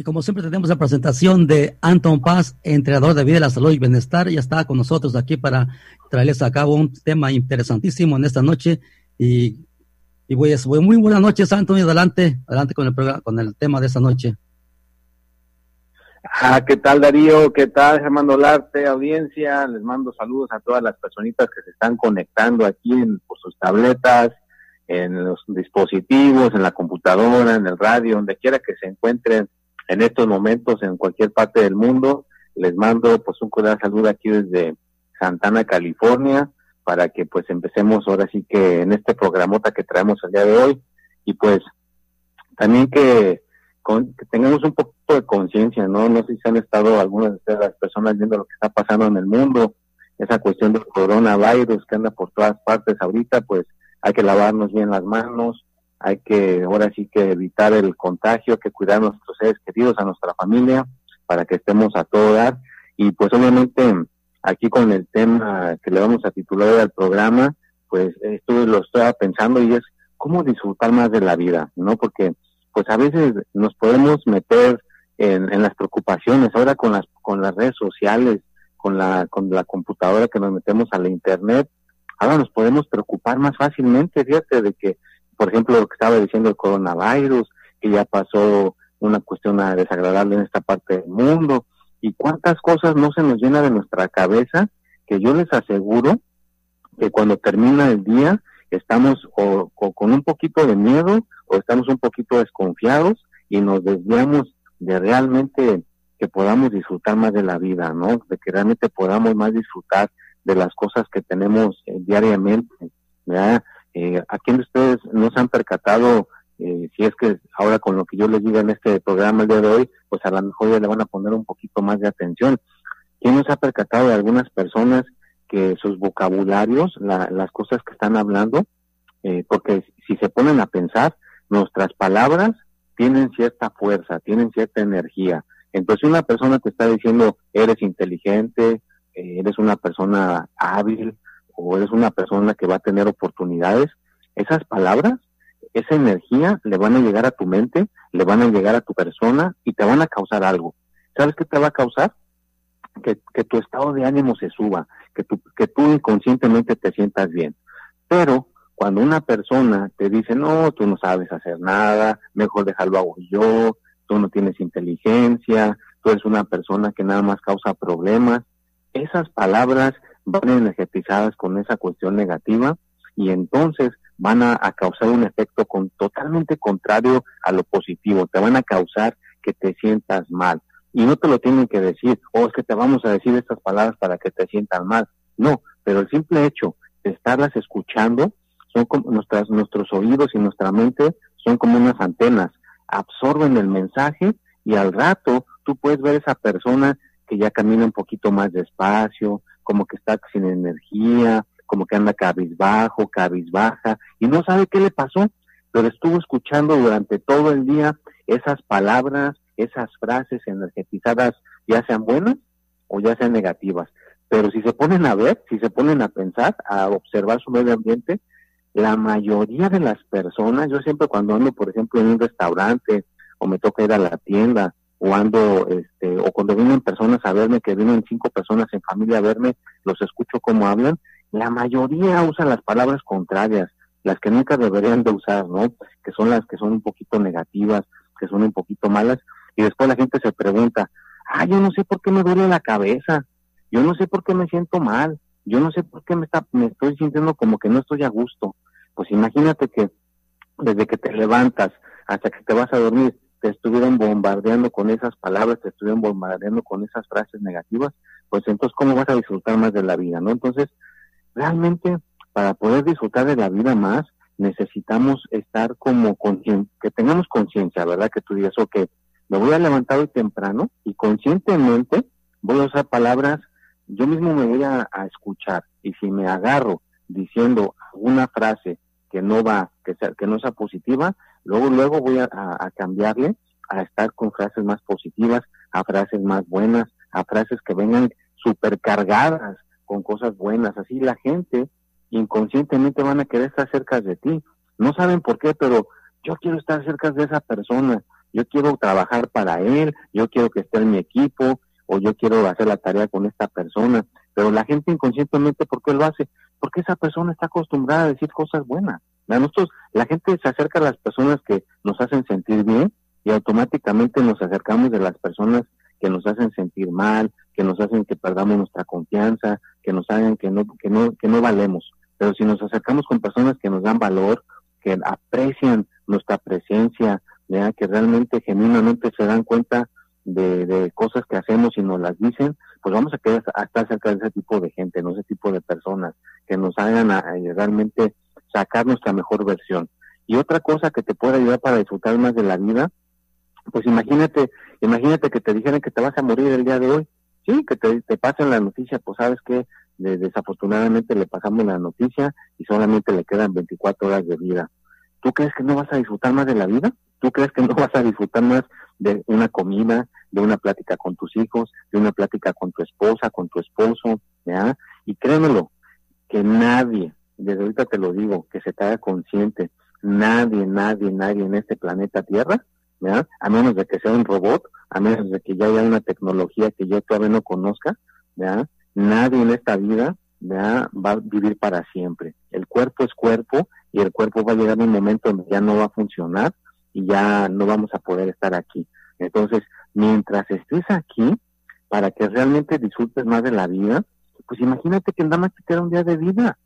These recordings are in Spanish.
Y como siempre tenemos la presentación de Anton Paz, entrenador de vida, la salud y bienestar. Ya está con nosotros aquí para traerles a cabo un tema interesantísimo en esta noche. Y, y pues, muy buenas noches, Anton, y adelante, adelante con el, con el tema de esta noche. Ah, ¿qué tal Darío? ¿Qué tal Germán Olarte, audiencia? Les mando saludos a todas las personitas que se están conectando aquí en, por sus tabletas, en los dispositivos, en la computadora, en el radio, donde quiera que se encuentren en estos momentos en cualquier parte del mundo. Les mando pues un cordial saludo aquí desde Santana, California, para que pues empecemos ahora sí que en este programota que traemos el día de hoy y pues también que, que tengamos un poco de conciencia, ¿no? No sé si han estado algunas de las personas viendo lo que está pasando en el mundo, esa cuestión del coronavirus que anda por todas partes ahorita, pues hay que lavarnos bien las manos, hay que ahora sí que evitar el contagio, que cuidar a nuestros seres queridos, a nuestra familia, para que estemos a todo dar. Y pues obviamente aquí con el tema que le vamos a titular al programa, pues esto lo estoy pensando y es cómo disfrutar más de la vida, ¿no? Porque pues a veces nos podemos meter en, en las preocupaciones, ahora con las, con las redes sociales, con la, con la computadora que nos metemos a la internet, ahora nos podemos preocupar más fácilmente, fíjate, de que por ejemplo, lo que estaba diciendo el coronavirus, que ya pasó una cuestión desagradable en esta parte del mundo, y cuántas cosas no se nos llena de nuestra cabeza, que yo les aseguro que cuando termina el día estamos o, con un poquito de miedo o estamos un poquito desconfiados y nos desviamos de realmente que podamos disfrutar más de la vida, ¿no? De que realmente podamos más disfrutar de las cosas que tenemos eh, diariamente, ¿verdad? Eh, ¿A quién de ustedes no se han percatado, eh, si es que ahora con lo que yo les diga en este programa el día de hoy, pues a lo mejor ya le van a poner un poquito más de atención? ¿Quién no se ha percatado de algunas personas que sus vocabularios, las cosas que están hablando, eh, porque si se ponen a pensar, nuestras palabras tienen cierta fuerza, tienen cierta energía. Entonces una persona te está diciendo, eres inteligente, eh, eres una persona hábil, o eres una persona que va a tener oportunidades, esas palabras, esa energía le van a llegar a tu mente, le van a llegar a tu persona y te van a causar algo. ¿Sabes qué te va a causar? Que, tu estado de ánimo se suba, que tú, que tú inconscientemente te sientas bien. Pero cuando una persona te dice, no, tú no sabes hacer nada, mejor déjalo hago yo, tú no tienes inteligencia, tú eres una persona que nada más causa problemas, esas palabras van energetizadas con esa cuestión negativa y entonces van a, causar un efecto con, totalmente contrario a lo positivo, te van a causar que te sientas mal. Y no te lo tienen que decir, o oh, es que te vamos a decir estas palabras para que te sientas mal. No, pero el simple hecho de estarlas escuchando, son como nuestras, nuestros oídos y nuestra mente son como unas antenas, absorben el mensaje y al rato tú puedes ver esa persona que ya camina un poquito más despacio, como que está sin energía, como que anda cabizbajo, cabizbaja, y no sabe qué le pasó, pero estuvo escuchando durante todo el día esas palabras, esas frases energetizadas, ya sean buenas o ya sean negativas. Pero si se ponen a ver, si se ponen a pensar, a observar su medio ambiente, la mayoría de las personas, yo siempre cuando ando, por ejemplo, en un restaurante o me toca ir a la tienda o ando, este, o cuando vienen personas a verme, que vienen cinco personas en familia a verme, los escucho cómo hablan, la mayoría usan las palabras contrarias, las que nunca deberían de usar, ¿no? Que son las que son un poquito negativas, que son un poquito malas, y después la gente se pregunta, ah, yo no sé por qué me duele la cabeza, yo no sé por qué me siento mal, yo no sé por qué me, está, me estoy sintiendo como que no estoy a gusto. Pues imagínate que desde que te levantas hasta que te vas a dormir, te estuvieron bombardeando con esas palabras, te estuvieron bombardeando con esas frases negativas, pues entonces cómo vas a disfrutar más de la vida, ¿no? Entonces, realmente para poder disfrutar de la vida más, necesitamos estar como que tengamos conciencia, ¿verdad? Que tú digas, ok, me voy a levantar hoy temprano y conscientemente voy a usar palabras, yo mismo me voy a, escuchar y si me agarro diciendo una frase que no va, que, sea, que no sea positiva, luego, luego voy a, a cambiarle a estar con frases más positivas, a frases más buenas, a frases que vengan supercargadas con cosas buenas. Así la gente inconscientemente van a querer estar cerca de ti. No saben por qué, pero yo quiero estar cerca de esa persona, yo quiero trabajar para él, yo quiero que esté en mi equipo, o yo quiero hacer la tarea con esta persona. Pero la gente inconscientemente, ¿por qué lo hace? Porque esa persona está acostumbrada a decir cosas buenas. Nosotros, la gente se acerca a las personas que nos hacen sentir bien y automáticamente nos acercamos de las personas que nos hacen sentir mal, que nos hacen que perdamos nuestra confianza, que nos hagan que no, que no, que no valemos. Pero si nos acercamos con personas que nos dan valor, que aprecian nuestra presencia, que realmente genuinamente se dan cuenta de, cosas que hacemos y nos las dicen, pues vamos a quedar estar cerca de ese tipo de gente, no ese tipo de personas que nos hagan a, realmente sacar nuestra mejor versión. Y otra cosa que te puede ayudar para disfrutar más de la vida, pues imagínate, imagínate que te dijeran que te vas a morir el día de hoy, sí, que te, pasen la noticia, pues sabes que desafortunadamente le pasamos la noticia y solamente le quedan 24 horas de vida. ¿Tú crees que no vas a disfrutar más de la vida? ¿Tú crees que no vas a disfrutar más de una comida, de una plática con tus hijos, de una plática con tu esposa, con tu esposo? ¿ya? Y créemelo, que nadie, desde ahorita te lo digo, que se te haga consciente, nadie, nadie, nadie en este planeta Tierra, ¿ya? a menos de que sea un robot, a menos de que ya haya una tecnología que yo todavía no conozca, ¿ya? nadie en esta vida va a vivir para siempre. El cuerpo es cuerpo y el cuerpo va a llegar a un momento donde ya no va a funcionar y ya no vamos a poder estar aquí. Entonces, mientras estés aquí, para que realmente disfrutes más de la vida, pues imagínate que nada más te queda un día de vida,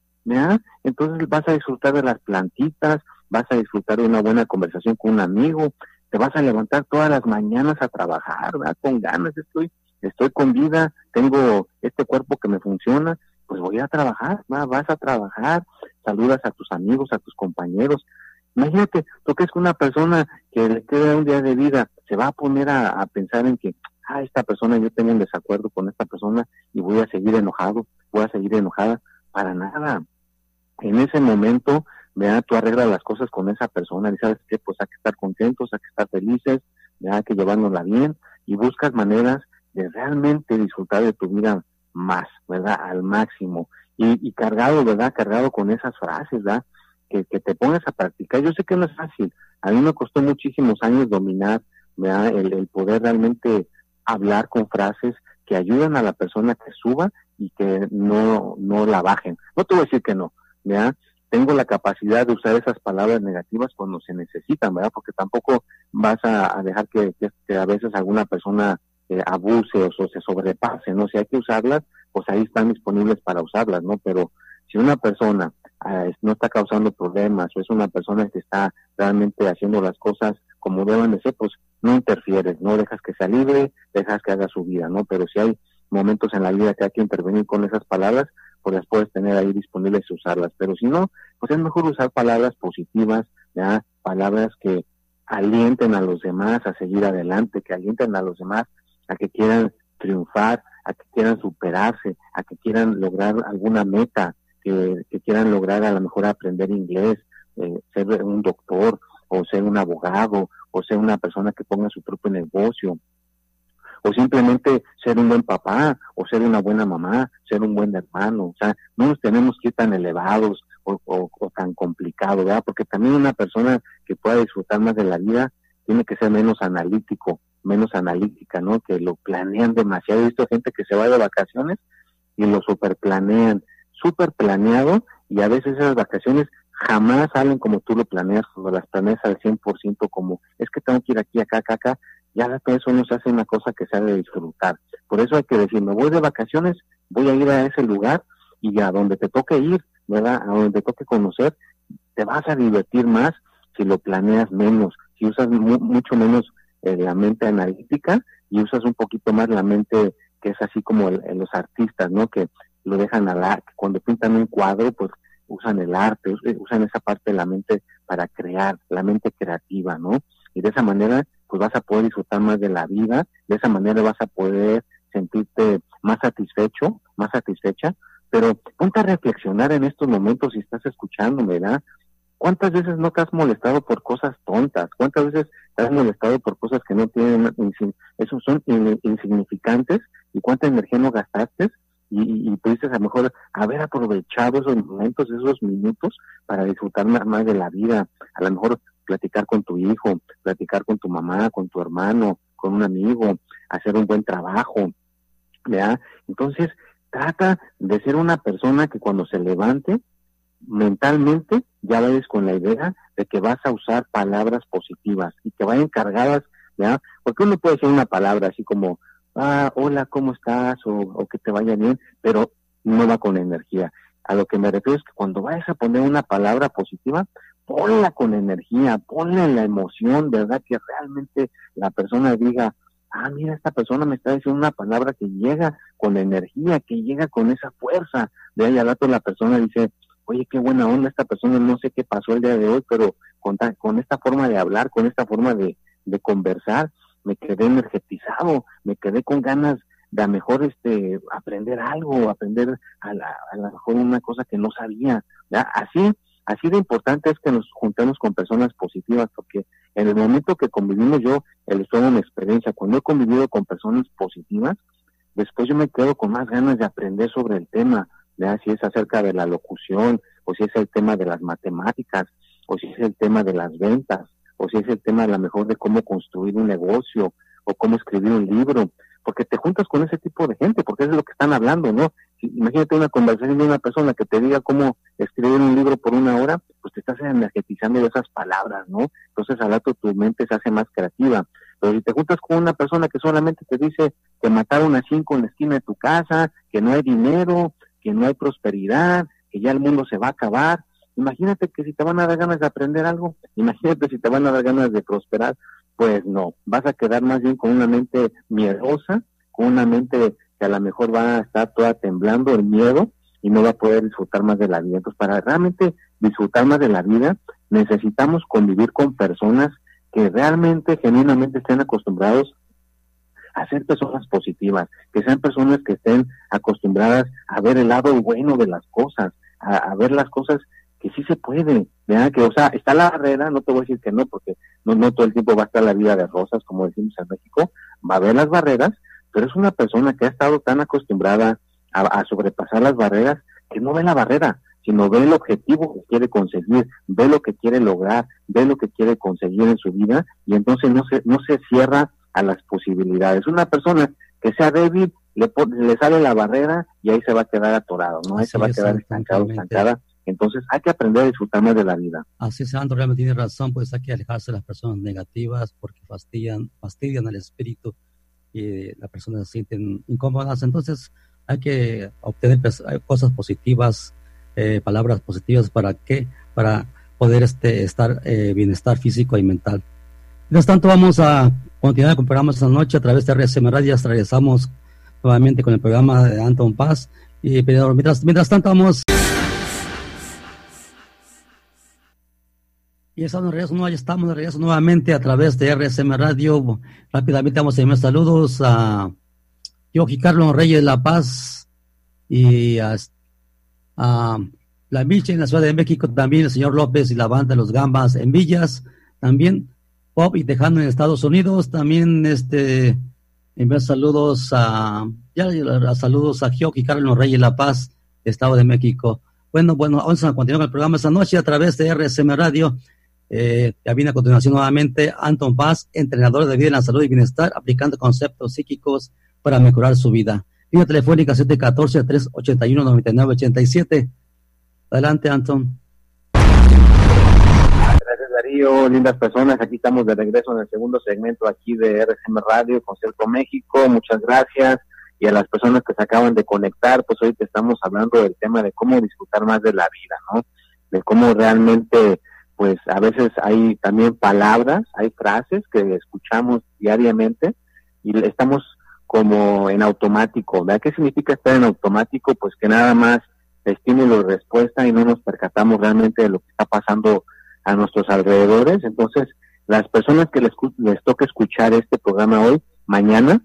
Entonces vas a disfrutar de las plantitas, vas a disfrutar de una buena conversación con un amigo, te vas a levantar todas las mañanas a trabajar, ¿verdad? Con ganas, estoy estoy con vida, tengo este cuerpo que me funciona, pues voy a trabajar, vas a trabajar, saludas a tus amigos, a tus compañeros. Imagínate, tú que es una persona que le queda un día de vida, se va a poner a, pensar en que, ah, esta persona, yo tengo un desacuerdo con esta persona y voy a seguir enojado, voy a seguir enojada, para nada. En ese momento, vea, tú arreglas las cosas con esa persona y sabes que pues hay que estar contentos, hay que estar felices, hay que llevárnosla bien y buscas maneras de realmente disfrutar de tu vida más, ¿verdad? Al máximo. Y, cargado, ¿verdad? Cargado con esas frases, ¿verdad? Que, te pongas a practicar. Yo sé que no es fácil. A mí me costó muchísimos años dominar, ¿verdad? El, poder realmente hablar con frases que ayudan a la persona que suba y que no, no la bajen. No te voy a decir que no, Tengo la capacidad de usar esas palabras negativas cuando se necesitan, ¿verdad? Porque tampoco vas a, dejar que, a veces alguna persona eh, abuse o, se sobrepase, ¿no? Si hay que usarlas, pues ahí están disponibles para usarlas, ¿no? Pero si una persona ah, no está causando problemas o es una persona que está realmente haciendo las cosas como deben de ser, pues no interfieres, no dejas que sea libre, dejas que haga su vida, ¿no? Pero si hay momentos en la vida que hay que intervenir con esas palabras, pues las puedes tener ahí disponibles y usarlas. Pero si no, pues es mejor usar palabras positivas, ¿ya? Palabras que alienten a los demás a seguir adelante, que alienten a los demás a que quieran triunfar, a que quieran superarse, a que quieran lograr alguna meta, que, quieran lograr a lo mejor aprender inglés, eh, ser un doctor o ser un abogado o ser una persona que ponga su propio negocio o simplemente ser un buen papá o ser una buena mamá, ser un buen hermano. O sea, no nos tenemos que ir tan elevados o, o tan complicados, ¿verdad? Porque también una persona que pueda disfrutar más de la vida tiene que ser menos analítico, menos analítica, ¿no? Que lo planean demasiado. He visto gente que se va de vacaciones y lo superplanean, super planeado, y a veces esas vacaciones jamás salen como tú lo planeas, cuando las planeas al 100% como, es que tengo que ir aquí, acá, acá, acá, ya eso no se hace una cosa que se ha de disfrutar. Por eso hay que decir, me voy de vacaciones, voy a ir a ese lugar y a donde te toque ir, ¿verdad? A donde te toque conocer, te vas a divertir más si lo planeas menos, si usas mucho menos eh, la mente analítica y usas un poquito más la mente que es así como los artistas, ¿no? Que lo dejan a la, cuando pintan un cuadro, pues usan el arte, usan esa parte de la mente para crear, la mente creativa, ¿no? Y de esa manera, pues vas a poder disfrutar más de la vida, de esa manera vas a poder sentirte más satisfecho, más satisfecha, pero ponte a reflexionar en estos momentos si estás escuchando, ¿verdad? ¿Cuántas veces no te has molestado por cosas tontas? ¿Cuántas veces te has molestado por cosas que no tienen, esos son insignificantes? ¿Y cuánta energía no gastaste? Y, y, pudiste a lo mejor haber aprovechado esos momentos, esos minutos para disfrutar más de la vida. A lo mejor platicar con tu hijo, platicar con tu mamá, con tu hermano, con un amigo, hacer un buen trabajo. ¿ya? Entonces, trata de ser una persona que cuando se levante, mentalmente ya vayas con la idea de que vas a usar palabras positivas y que vayan cargadas, ¿ya? Porque uno puede decir una palabra así como, ah, hola, ¿cómo estás? O, o que te vaya bien, pero no va con energía. A lo que me refiero es que cuando vayas a poner una palabra positiva, ponla con energía, ponla en la emoción, ¿verdad? Que realmente la persona diga, ah, mira, esta persona me está diciendo una palabra que llega con energía, que llega con esa fuerza. De ahí al rato la persona dice, oye, qué buena onda esta persona, no sé qué pasó el día de hoy, pero con, con esta forma de hablar, con esta forma de, de conversar, me quedé energetizado, me quedé con ganas de a mejor este aprender algo, aprender a, la, a lo mejor una cosa que no sabía. ¿ya? Así, así de importante es que nos juntemos con personas positivas, porque en el momento que convivimos yo, el estoy en experiencia, cuando he convivido con personas positivas, después yo me quedo con más ganas de aprender sobre el tema, si es acerca de la locución, o si es el tema de las matemáticas, o si es el tema de las ventas, o si es el tema a lo mejor de cómo construir un negocio, o cómo escribir un libro, porque te juntas con ese tipo de gente, porque es de lo que están hablando, ¿no? Imagínate una conversación de una persona que te diga cómo escribir un libro por una hora, pues te estás energetizando de esas palabras, ¿no? Entonces al rato tu mente se hace más creativa. Pero si te juntas con una persona que solamente te dice que mataron a cinco en la esquina de tu casa, que no hay dinero, que no hay prosperidad, que ya el mundo se va a acabar. Imagínate que si te van a dar ganas de aprender algo, imagínate si te van a dar ganas de prosperar, pues no, vas a quedar más bien con una mente miedosa, con una mente a lo mejor va a estar toda temblando el miedo y no va a poder disfrutar más de la vida. Entonces, para realmente disfrutar más de la vida, necesitamos convivir con personas que realmente, genuinamente estén acostumbrados a ser personas positivas, que sean personas que estén acostumbradas a ver el lado bueno de las cosas, a, ver las cosas que sí se puede, ¿verdad? Que, o sea, está la barrera, no te voy a decir que no, porque no, no todo el tiempo va a estar la vida de rosas, como decimos en México, va a haber las barreras, pero es una persona que ha estado tan acostumbrada a, a sobrepasar las barreras que no ve la barrera, sino ve el objetivo que quiere conseguir, ve lo que quiere lograr, ve lo que quiere conseguir en su vida y entonces no se, no se cierra a las posibilidades. Una persona que sea débil, le, le sale la barrera y ahí se va a quedar atorado, ¿no? Ahí se va a quedar estancado, estancada. Entonces hay que aprender a disfrutar más de la vida. Así es, Sandro, realmente tiene razón, pues hay que alejarse de las personas negativas porque fastidian, fastidian al espíritu y las personas se sienten incómodas. Entonces hay que obtener cosas positivas, eh, palabras positivas para que, para poder este, estar eh, bienestar físico y mental. Mientras tanto, vamos a continuar con el programa esta noche a través de RSM Radio. Regresamos nuevamente con el programa de Anton Paz. Y mientras, mientras tanto, vamos. Y estamos de regreso, estamos de regreso nuevamente a través de RSM Radio. Rápidamente vamos a enviar saludos a Yogi Carlos Reyes de La Paz y a, la Micha en la Ciudad de México, también el señor López y la banda de los Gambas en Villas, también Pop y Tejano en Estados Unidos. También este enviar saludos a ya, saludos a Gioqui Carlos Reyes La Paz, Estado de México. Bueno, bueno, vamos a continuar con el programa esta noche a través de RSM Radio. Eh, ya viene a continuación nuevamente Anton Paz, entrenador de vida en la salud y bienestar, aplicando conceptos psíquicos para mejorar su vida. Línea telefónica 714-381-9987. Adelante, Anton. Darío, lindas personas, aquí estamos de regreso en el segundo segmento aquí de RCM Radio, Concierto México, muchas gracias. Y a las personas que se acaban de conectar, pues hoy te estamos hablando del tema de cómo disfrutar más de la vida, ¿no? De cómo realmente, pues a veces hay también palabras, hay frases que escuchamos diariamente y estamos como en automático, ¿verdad? ¿Qué significa estar en automático? Pues que nada más estímulo y respuesta y no nos percatamos realmente de lo que está pasando a nuestros alrededores. Entonces, las personas que les, les toca escuchar este programa hoy, mañana,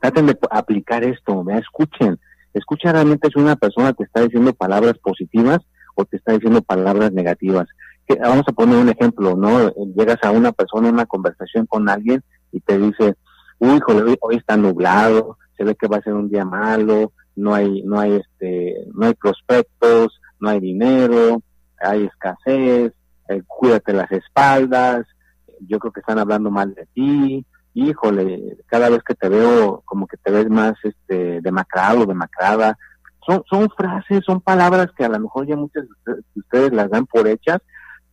traten de aplicar esto, ¿vea? escuchen, escucha realmente si una persona te está diciendo palabras positivas o te está diciendo palabras negativas. Que, vamos a poner un ejemplo, ¿no? Llegas a una persona en una conversación con alguien y te dice, uy, hoy, hoy está nublado, se ve que va a ser un día malo, no hay, no hay este, no hay prospectos, no hay dinero, hay escasez, eh, cuídate las espaldas, yo creo que están hablando mal de ti, híjole, cada vez que te veo como que te ves más este demacrado, demacrada. Son, son frases, son palabras que a lo mejor ya muchas de ustedes las dan por hechas,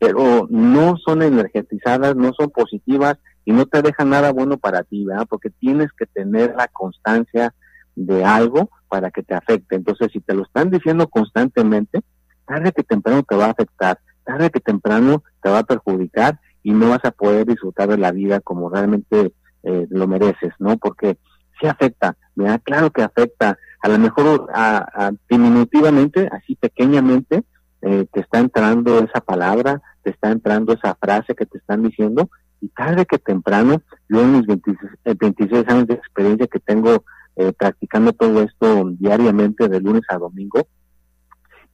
pero no son energetizadas, no son positivas y no te dejan nada bueno para ti, ¿verdad? Porque tienes que tener la constancia de algo para que te afecte. Entonces, si te lo están diciendo constantemente, tarde que temprano te va a afectar, tarde que temprano te va a perjudicar y no vas a poder disfrutar de la vida como realmente eh, lo mereces, ¿no? Porque sí afecta, ¿verdad? Claro que afecta. A lo mejor a, diminutivamente, así pequeñamente, eh, te está entrando esa palabra, te está entrando esa frase que te están diciendo y tarde que temprano, yo en mis 26, 26 eh, años de experiencia que tengo eh, practicando todo esto diariamente de lunes a domingo,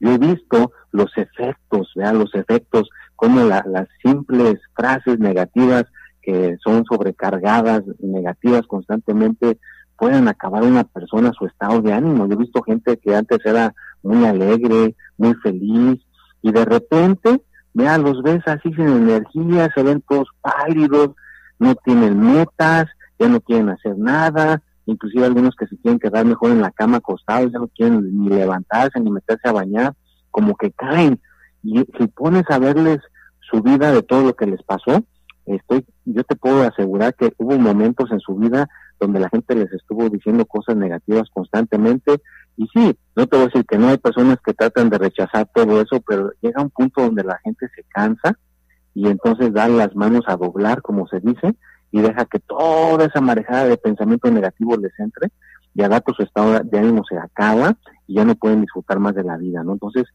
yo he visto los efectos, vean los efectos, como las simples frases negativas que son sobrecargadas, negativas constantemente, pueden acabar una persona su estado de ánimo. Yo he visto gente que antes era muy alegre, muy feliz, y de repente, vean, los ves así sin energía, se ven todos pálidos, no tienen metas, ya no quieren hacer nada, inclusive algunos que se quieren quedar mejor en la cama acostados, ya no quieren ni levantarse ni meterse a bañar, como que caen. Y si pones a verles su vida de todo lo que les pasó, estoy, yo te puedo asegurar que hubo momentos en su vida donde la gente les estuvo diciendo cosas negativas constantemente. Y sí, no te voy a decir que no hay personas que tratan de rechazar todo eso, pero llega un punto donde la gente se cansa y entonces da las manos a doblar, como se dice, y deja que toda esa marejada de pensamiento negativo les entre y rato su estado de ánimo se acaba y ya no pueden disfrutar más de la vida, ¿no? Entonces,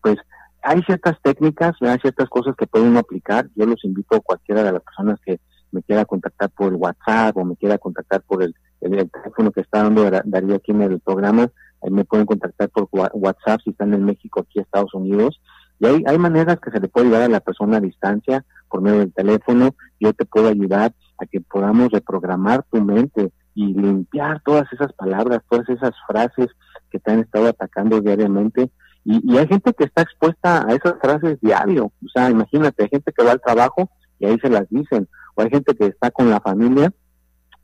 pues hay ciertas técnicas, hay ciertas cosas que pueden aplicar. Yo los invito a cualquiera de las personas que me quiera contactar por el WhatsApp o me quiera contactar por el, teléfono que está dando Darío aquí en el programa, ahí me pueden contactar por WhatsApp si están en México, aquí Estados Unidos. Y hay, hay maneras que se le puede ayudar a la persona a distancia por medio del teléfono. Yo te puedo ayudar a que podamos reprogramar tu mente y limpiar todas esas palabras, todas esas frases que te han estado atacando diariamente. Y, hay gente que está expuesta a esas frases diario. O sea, imagínate, hay gente que va al trabajo y ahí se las dicen. O hay gente que está con la familia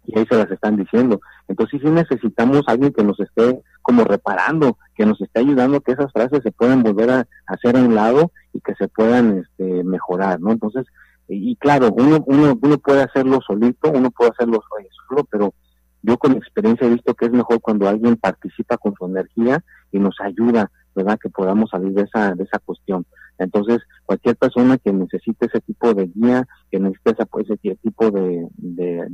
y ahí se las están diciendo. Entonces sí necesitamos alguien que nos esté como reparando, que nos esté ayudando que esas frases se puedan volver a hacer a un lado y que se puedan este, mejorar, ¿no? Entonces, y claro, uno, uno, uno puede hacerlo solito, uno puede hacerlo solo, pero yo con experiencia he visto que es mejor cuando alguien participa con su energía y nos ayuda, ¿verdad? Que podamos salir de esa, de esa cuestión. Entonces, cualquier persona que necesite ese tipo de guía, que necesite ese, tipo de,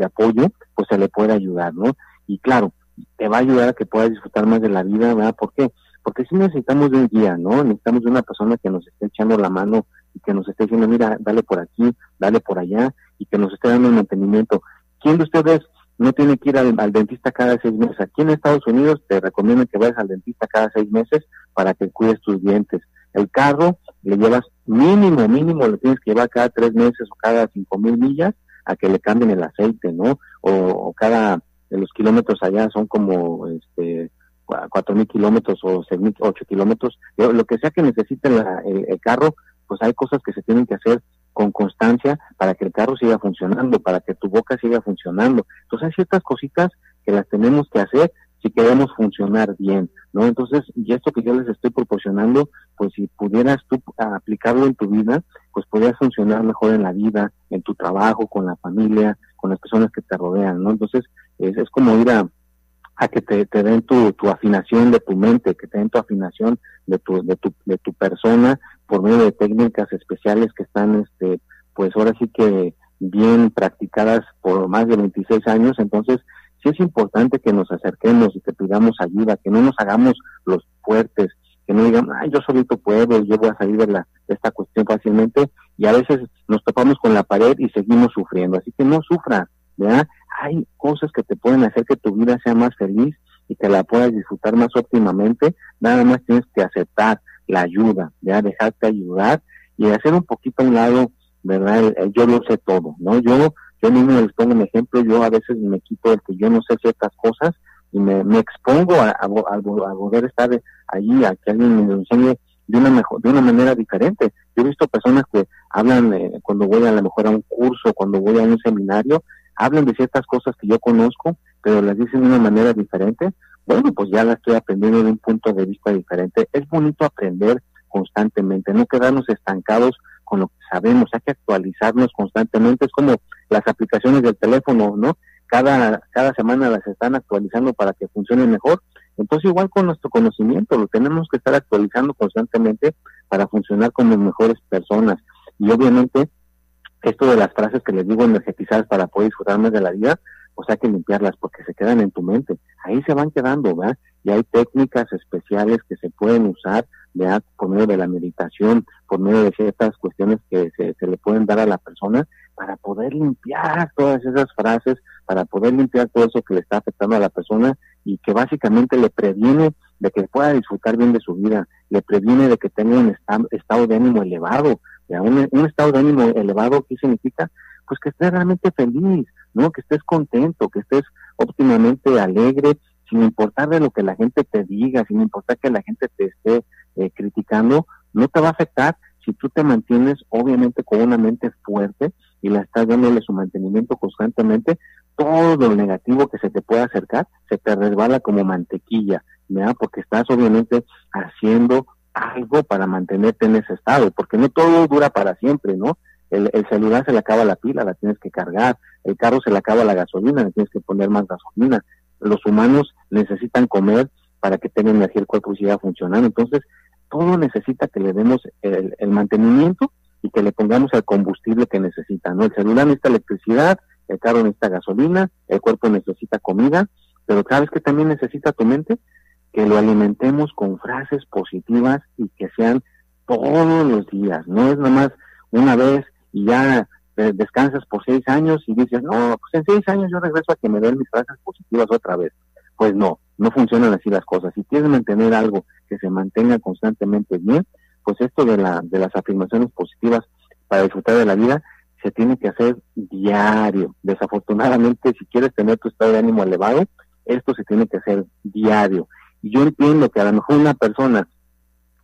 apoyo, pues se le puede ayudar, ¿no? Y claro, te va a ayudar a que puedas disfrutar más de la vida, ¿verdad? ¿Por qué? Porque si necesitamos de un guía, ¿no? Necesitamos de una persona que nos esté echando la mano y que nos esté diciendo, mira, dale por aquí, dale por allá, y que nos esté dando el mantenimiento. ¿Quién de ustedes no tiene que ir al, dentista cada seis meses? Aquí en Estados Unidos te recomiendo que vayas al dentista cada seis meses para que cuides tus dientes. El carro le llevas mínimo, mínimo, lo tienes que llevar cada tres meses o cada cinco mil millas a que le cambien el aceite, ¿no? O, cada, de los kilómetros allá son como, este, cuatro mil kilómetros o seis mil, ocho kilómetros, lo que sea que necesite el, carro, pues hay cosas que se tienen que hacer con constancia para que el carro siga funcionando, para que tu boca siga funcionando. Entonces hay ciertas cositas que las tenemos que hacer si queremos funcionar bien, ¿no? Entonces, y esto que yo les estoy proporcionando, pues si pudieras tú aplicarlo en tu vida, pues podrías funcionar mejor en la vida, en tu trabajo, con la familia, con las personas que te rodean, ¿no? Entonces, es, es como ir a, a que te, te den tu, tu, afinación de tu mente, que te den tu afinación de tu, de tu, de tu persona por medio de técnicas especiales que están, este, pues ahora sí que bien practicadas por más de 26 años. Entonces, sí es importante que nos acerquemos y que pidamos ayuda, que no nos hagamos los fuertes, que no digan, ay, yo solito puedo, yo voy a salir de, la, esta cuestión fácilmente, y a veces nos topamos con la pared y seguimos sufriendo, así que no sufra, ¿verdad? Hay cosas que te pueden hacer que tu vida sea más feliz y que la puedas disfrutar más óptimamente, nada más tienes que aceptar la ayuda, ¿ya? dejarte ayudar y hacer un poquito a un lado, ¿verdad? yo lo sé todo, ¿no? Yo, yo mismo les pongo un ejemplo, yo a veces me quito el que yo no sé ciertas cosas y me, me expongo a, a, poder estar allí, a que alguien me enseñe de una mejor, de una manera diferente. Yo he visto personas que hablan eh, cuando voy a lo mejor a un curso, cuando voy a un seminario, hablan de ciertas cosas que yo conozco, pero las dicen de una manera diferente. Bueno, pues ya la estoy aprendiendo de un punto de vista diferente. Es bonito aprender constantemente, no quedarnos estancados con lo que sabemos, hay que actualizarnos constantemente. Es como las aplicaciones del teléfono, ¿no? Cada, cada semana las están actualizando para que funcione mejor. Entonces, igual con nuestro conocimiento, lo tenemos que estar actualizando constantemente para funcionar como mejores personas. Y obviamente, esto de las frases que les digo energetizadas para poder disfrutar más de la vida, pues hay que limpiarlas porque se quedan en tu mente. Ahí se van quedando, ¿verdad? Y hay técnicas especiales que se pueden usar, ¿verdad? Por medio de la meditación, por medio de ciertas cuestiones que se, se le pueden dar a la persona para poder limpiar todas esas frases, para poder limpiar todo eso que le está afectando a la persona y que básicamente le previene de que pueda disfrutar bien de su vida, le previene de que tenga un estado de ánimo elevado, un, un, estado de ánimo elevado, ¿qué significa? Pues que estés realmente feliz, ¿no? Que estés contento, que estés óptimamente alegre, sin importar de lo que la gente te diga, sin importar que la gente te esté eh, criticando, no te va a afectar si tú te mantienes obviamente con una mente fuerte y la estás dándole su mantenimiento constantemente, todo lo negativo que se te pueda acercar se te resbala como mantequilla. Porque estás obviamente haciendo algo para mantenerte en ese estado, porque no todo dura para siempre, ¿no? El, celular se le acaba la pila, la tienes que cargar, el carro se le acaba la gasolina, le tienes que poner más gasolina, los humanos necesitan comer para que tenga energía el cuerpo y siga funcionando, entonces todo necesita que le demos el, el mantenimiento y que le pongamos el combustible que necesita, ¿no? El celular necesita electricidad, el carro necesita gasolina, el cuerpo necesita comida, pero ¿sabes que también necesita tu mente? Que lo alimentemos con frases positivas y que sean todos los días, no es nada más una vez y ya descansas por seis años y dices, no, pues en seis años yo regreso a que me den mis frases positivas otra vez. Pues no, no funcionan así las cosas. Si quieres mantener algo que se mantenga constantemente bien, pues esto de, la, de las afirmaciones positivas para disfrutar de la vida se tiene que hacer diario. Desafortunadamente, si quieres tener tu estado de ánimo elevado, esto se tiene que hacer diario. Yo entiendo que a lo mejor una persona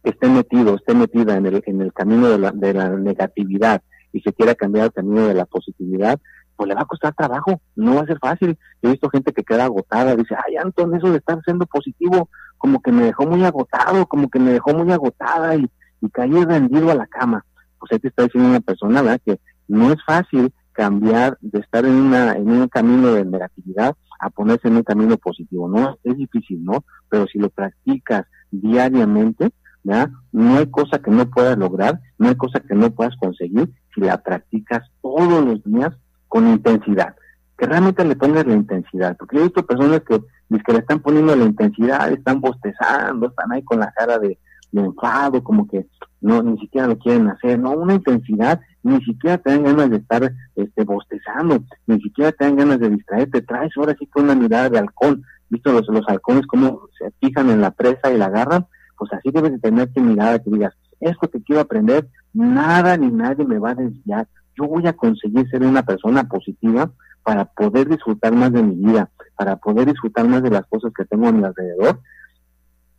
que esté metido, esté metida en el, en el camino de la, de la negatividad y se quiera cambiar al camino de la positividad, pues le va a costar trabajo, no va a ser fácil. he visto gente que queda agotada, dice, ay, Anton, eso de estar siendo positivo, como que me dejó muy agotado, como que me dejó muy agotada y, y caí rendido a la cama. Pues ahí te está diciendo una persona, ¿verdad? Que no es fácil cambiar de estar en, una, en un camino de negatividad a ponerse en un camino positivo, ¿no? Es difícil, ¿no? Pero si lo practicas diariamente, ¿ya? No hay cosa que no puedas lograr, no hay cosa que no puedas conseguir si la practicas todos los días con intensidad. Que realmente le pongas la intensidad, porque he visto personas que, que le están poniendo la intensidad, están bostezando, están ahí con la cara de, de enfado, como que no ni siquiera lo quieren hacer, no, una intensidad, ni siquiera te dan ganas de estar este bostezando, ni siquiera te dan ganas de distraerte, traes ahora sí con una mirada de halcón, visto los, los halcones cómo se fijan en la presa y la agarran, pues así debes de tener que mirada que digas, esto que quiero aprender, nada ni nadie me va a desviar, yo voy a conseguir ser una persona positiva para poder disfrutar más de mi vida, para poder disfrutar más de las cosas que tengo a mi alrededor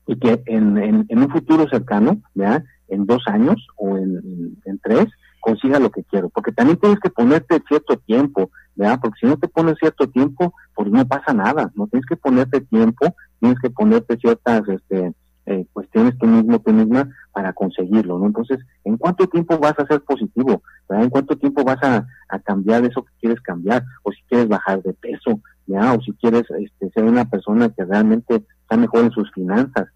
y que en, en, un futuro cercano, ¿ya? en dos años o en, tres, consiga lo que quiero. Porque también tienes que ponerte cierto tiempo, ¿verdad? Porque si no te pones cierto tiempo, pues no pasa nada. No tienes que ponerte tiempo, tienes que ponerte ciertas este, eh, cuestiones tú mismo, tú misma, para conseguirlo, ¿no? Entonces, ¿en cuánto tiempo vas a ser positivo? ¿verdad? ¿En cuánto tiempo vas a, a cambiar eso que quieres cambiar? O si quieres bajar de peso, ¿ya? O si quieres este, ser una persona que realmente está mejor en sus finanzas,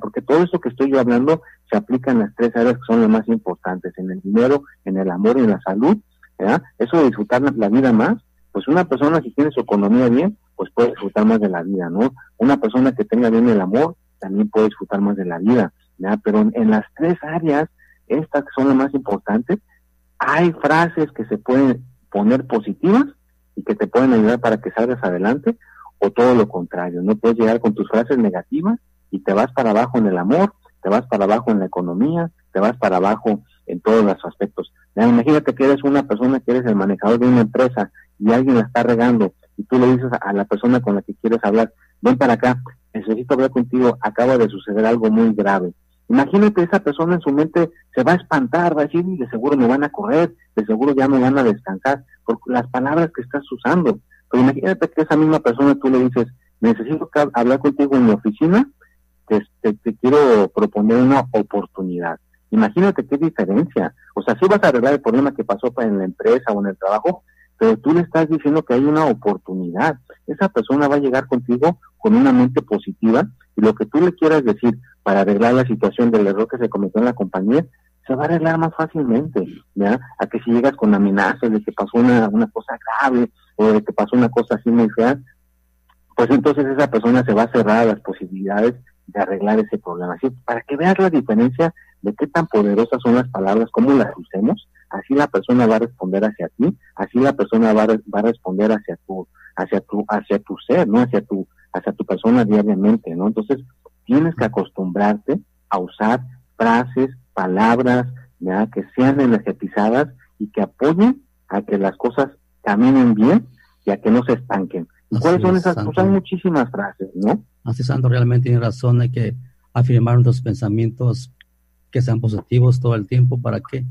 porque todo eso que estoy yo hablando se aplica en las tres áreas que son las más importantes, en el dinero, en el amor y en la salud, ¿verdad? Eso de disfrutar la vida más, pues una persona si tiene su economía bien, pues puede disfrutar más de la vida, ¿no? Una persona que tenga bien el amor, también puede disfrutar más de la vida. pero en, las tres áreas, estas que son las más importantes, hay frases que se pueden poner positivas y que te pueden ayudar para que salgas adelante, o todo lo contrario, no puedes llegar con tus frases negativas y te vas para abajo en el amor, te vas para abajo en la economía, te vas para abajo en todos los aspectos. imagínate que eres una persona que eres el manejador de una empresa y alguien la está regando y tú le dices a la persona con la que quieres hablar, ven para acá, necesito hablar contigo, acaba de suceder algo muy grave. Imagínate esa persona en su mente se va a espantar, va a decir, de seguro me van a correr, de seguro ya me van a descansar, por las palabras que estás usando. Pero imagínate que esa misma persona tú le dices, necesito hablar contigo en mi oficina, te, quiero proponer una oportunidad. Imagínate qué diferencia. O sea, si vas a arreglar el problema que pasó en la empresa o en el trabajo, pero tú le estás diciendo que hay una oportunidad. Esa persona va a llegar contigo con una mente positiva y lo que tú le quieras decir para arreglar la situación del error que se cometió en la compañía, se va a arreglar más fácilmente, ¿ya? A que si llegas con amenazas de que pasó una, una cosa grave o de que pasó una cosa así muy fea, pues entonces esa persona se va a cerrar a las posibilidades de arreglar ese problema. Así, para que veas la diferencia de qué tan poderosas son las palabras, cómo las usemos, así la persona va a responder hacia ti, así la persona va a, va a responder hacia tu, hacia tu, hacia tu ser, no hacia tu, hacia tu persona diariamente, ¿no? Entonces, tienes que acostumbrarte a usar frases, palabras, ¿ya? que sean energetizadas y que apoyen a que las cosas caminen bien y a que no se estanquen. ¿Cuáles son esas? Pues hay muchísimas frases, ¿no? Así, Santo, realmente tiene razón, hay que afirmar nuestros pensamientos que sean positivos todo el tiempo para que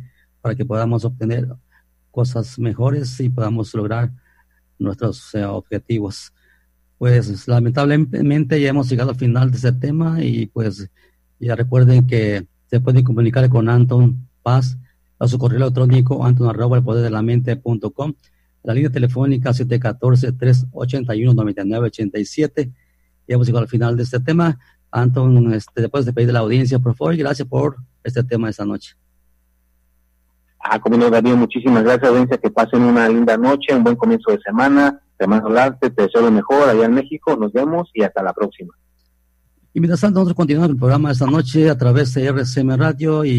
para que podamos obtener cosas mejores y podamos lograr nuestros eh, objetivos. Pues lamentablemente ya hemos llegado al final de este tema y pues ya recuerden que se pueden comunicar con Anton Paz a su correo electrónico anton arroba el poder de la mente punto com, la línea telefónica 714-381-9987. Ya hemos llegado al final de este tema. Anton, este, después de pedir de la audiencia, por favor, y gracias por este tema esta noche. Ah, como nos daría muchísimas gracias, audiencia, que pasen una linda noche, un buen comienzo de semana. Te mando el arte, te deseo lo mejor allá en México. Nos vemos y hasta la próxima. Y mientras tanto, nosotros continuamos el programa esta noche a través de RCM Radio y